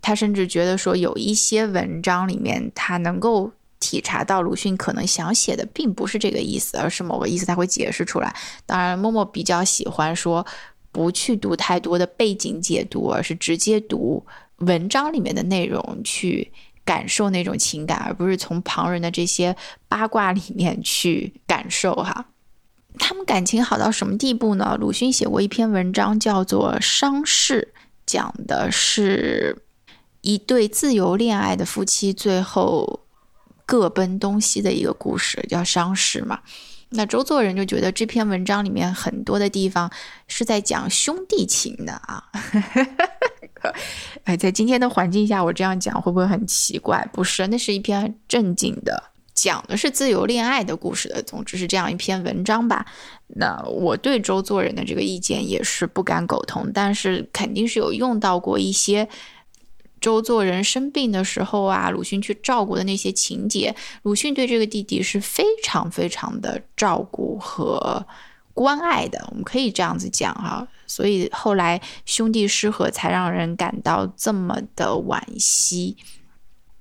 他甚至觉得说有一些文章里面他能够。体察到鲁迅可能想写的并不是这个意思，而是某个意思，他会解释出来。当然，默默比较喜欢说不去读太多的背景解读，而是直接读文章里面的内容，去感受那种情感，而不是从旁人的这些八卦里面去感受哈。他们感情好到什么地步呢？鲁迅写过一篇文章叫做《伤逝》，讲的是一对自由恋爱的夫妻最后。各奔东西的一个故事，叫伤逝嘛。那周作人就觉得这篇文章里面很多的地方是在讲兄弟情的啊。[LAUGHS] 哎，在今天的环境下，我这样讲会不会很奇怪？不是，那是一篇正经的，讲的是自由恋爱的故事的。总之是这样一篇文章吧。那我对周作人的这个意见也是不敢苟同，但是肯定是有用到过一些。周作人生病的时候啊，鲁迅去照顾的那些情节，鲁迅对这个弟弟是非常非常的照顾和关爱的，我们可以这样子讲哈。所以后来兄弟失和，才让人感到这么的惋惜。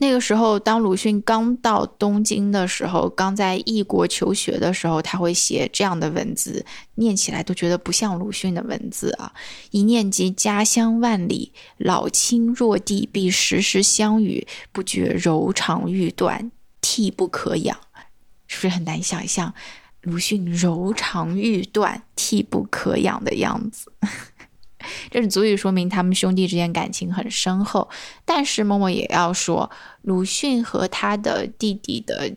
那个时候，当鲁迅刚到东京的时候，刚在异国求学的时候，他会写这样的文字，念起来都觉得不像鲁迅的文字啊！一念及家乡万里，老亲若弟，必时时相与，不觉柔肠欲断，涕不可养。是不是很难想象鲁迅柔肠欲断、涕不可养的样子？这是足以说明他们兄弟之间感情很深厚，但是默默也要说，鲁迅和他的弟弟的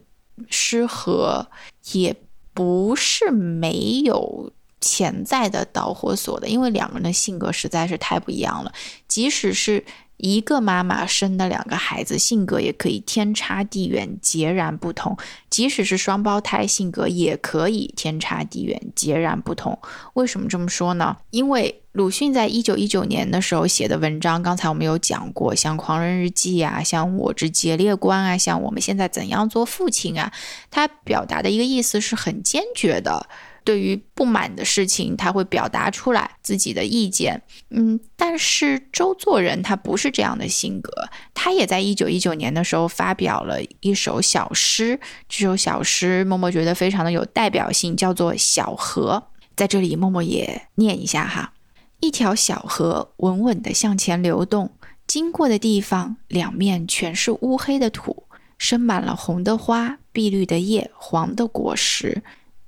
失和也不是没有潜在的导火索的，因为两个人的性格实在是太不一样了，即使是。一个妈妈生的两个孩子，性格也可以天差地远，截然不同。即使是双胞胎，性格也可以天差地远，截然不同。为什么这么说呢？因为鲁迅在一九一九年的时候写的文章，刚才我们有讲过，像《狂人日记》啊，像《我之节烈观》啊，像《我们现在怎样做父亲》啊，他表达的一个意思是很坚决的。对于不满的事情，他会表达出来自己的意见。嗯，但是周作人他不是这样的性格，他也在一九一九年的时候发表了一首小诗，这首小诗默默觉得非常的有代表性，叫做《小河》。在这里，默默也念一下哈：一条小河稳稳地向前流动，经过的地方两面全是乌黑的土。生满了红的花、碧绿的叶、黄的果实。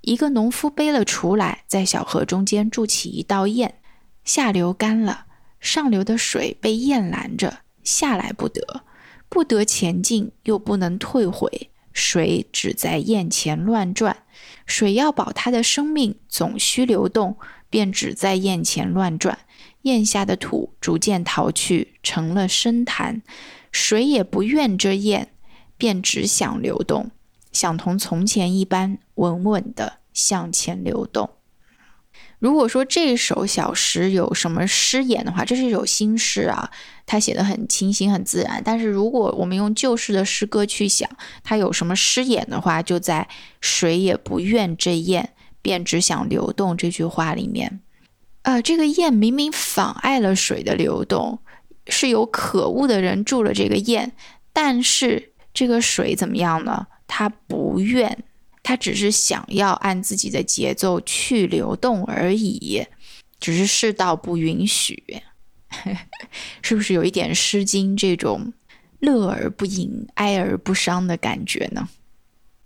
一个农夫背了锄来，在小河中间筑起一道堰。下流干了，上流的水被堰拦着，下来不得，不得前进，又不能退回。水只在堰前乱转，水要保它的生命，总需流动，便只在堰前乱转。堰下的土逐渐逃去，成了深潭，水也不怨这堰。便只想流动，想同从前一般稳稳的向前流动。如果说这首小诗有什么诗眼的话，这是一首新诗啊，它写的很清新、很自然。但是如果我们用旧式的诗歌去想，它有什么诗眼的话，就在“水也不怨这堰，便只想流动”这句话里面。呃，这个堰明明妨碍了水的流动，是有可恶的人筑了这个堰，但是。这个水怎么样呢？他不愿，他只是想要按自己的节奏去流动而已，只是世道不允许，[LAUGHS] 是不是有一点《诗经》这种乐而不淫、哀而不伤的感觉呢？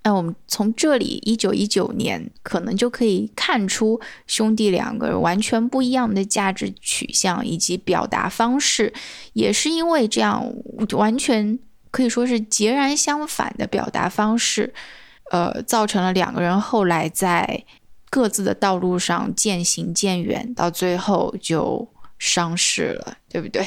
那我们从这里一九一九年可能就可以看出兄弟两个人完全不一样的价值取向以及表达方式，也是因为这样完全。可以说是截然相反的表达方式，呃，造成了两个人后来在各自的道路上渐行渐远，到最后就伤逝了，对不对？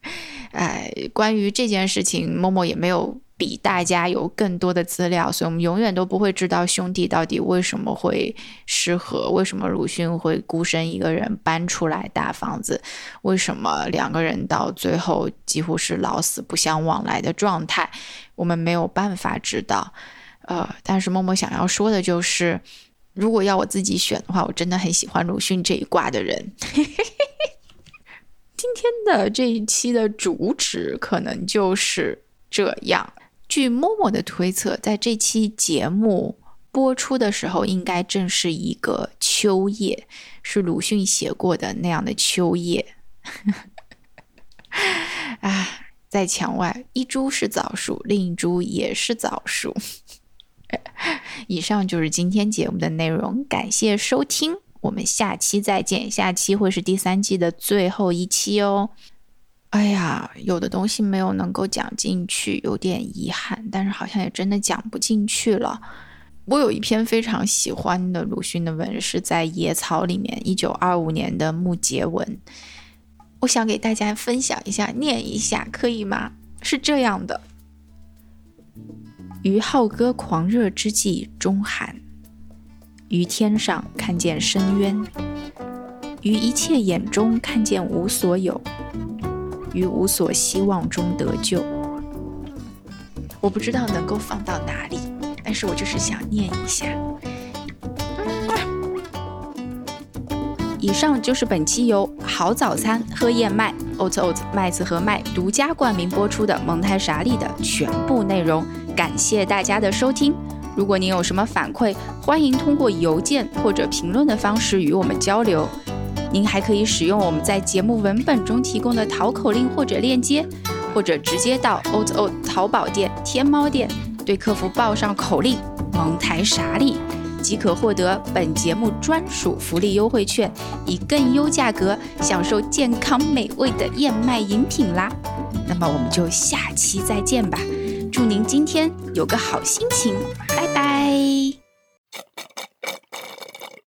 [LAUGHS] 哎，关于这件事情，默默也没有。比大家有更多的资料，所以我们永远都不会知道兄弟到底为什么会失和，为什么鲁迅会孤身一个人搬出来大房子，为什么两个人到最后几乎是老死不相往来的状态，我们没有办法知道。呃，但是默默想要说的就是，如果要我自己选的话，我真的很喜欢鲁迅这一卦的人。[LAUGHS] 今天的这一期的主旨可能就是这样。据默默的推测，在这期节目播出的时候，应该正是一个秋夜，是鲁迅写过的那样的秋夜。[LAUGHS] 啊，在墙外，一株是枣树，另一株也是枣树。[LAUGHS] 以上就是今天节目的内容，感谢收听，我们下期再见。下期会是第三季的最后一期哦。哎呀，有的东西没有能够讲进去，有点遗憾。但是好像也真的讲不进去了。我有一篇非常喜欢的鲁迅的文，是在《野草》里面，一九二五年的木结文。我想给大家分享一下，念一下，可以吗？是这样的：于好歌狂热之际中寒，于天上看见深渊，于一切眼中看见无所有。于无所希望中得救，我不知道能够放到哪里，但是我就是想念一下。以上就是本期由好早餐喝燕麦 Oats Oats 麦子和麦独家冠名播出的蒙台傻利的全部内容，感谢大家的收听。如果您有什么反馈，欢迎通过邮件或者评论的方式与我们交流。您还可以使用我们在节目文本中提供的淘口令或者链接，或者直接到 o t o 淘宝店、天猫店，对客服报上口令“蒙台傻利”，即可获得本节目专属福利优惠券，以更优价格享受健康美味的燕麦饮品啦。那么我们就下期再见吧，祝您今天有个好心情，拜拜。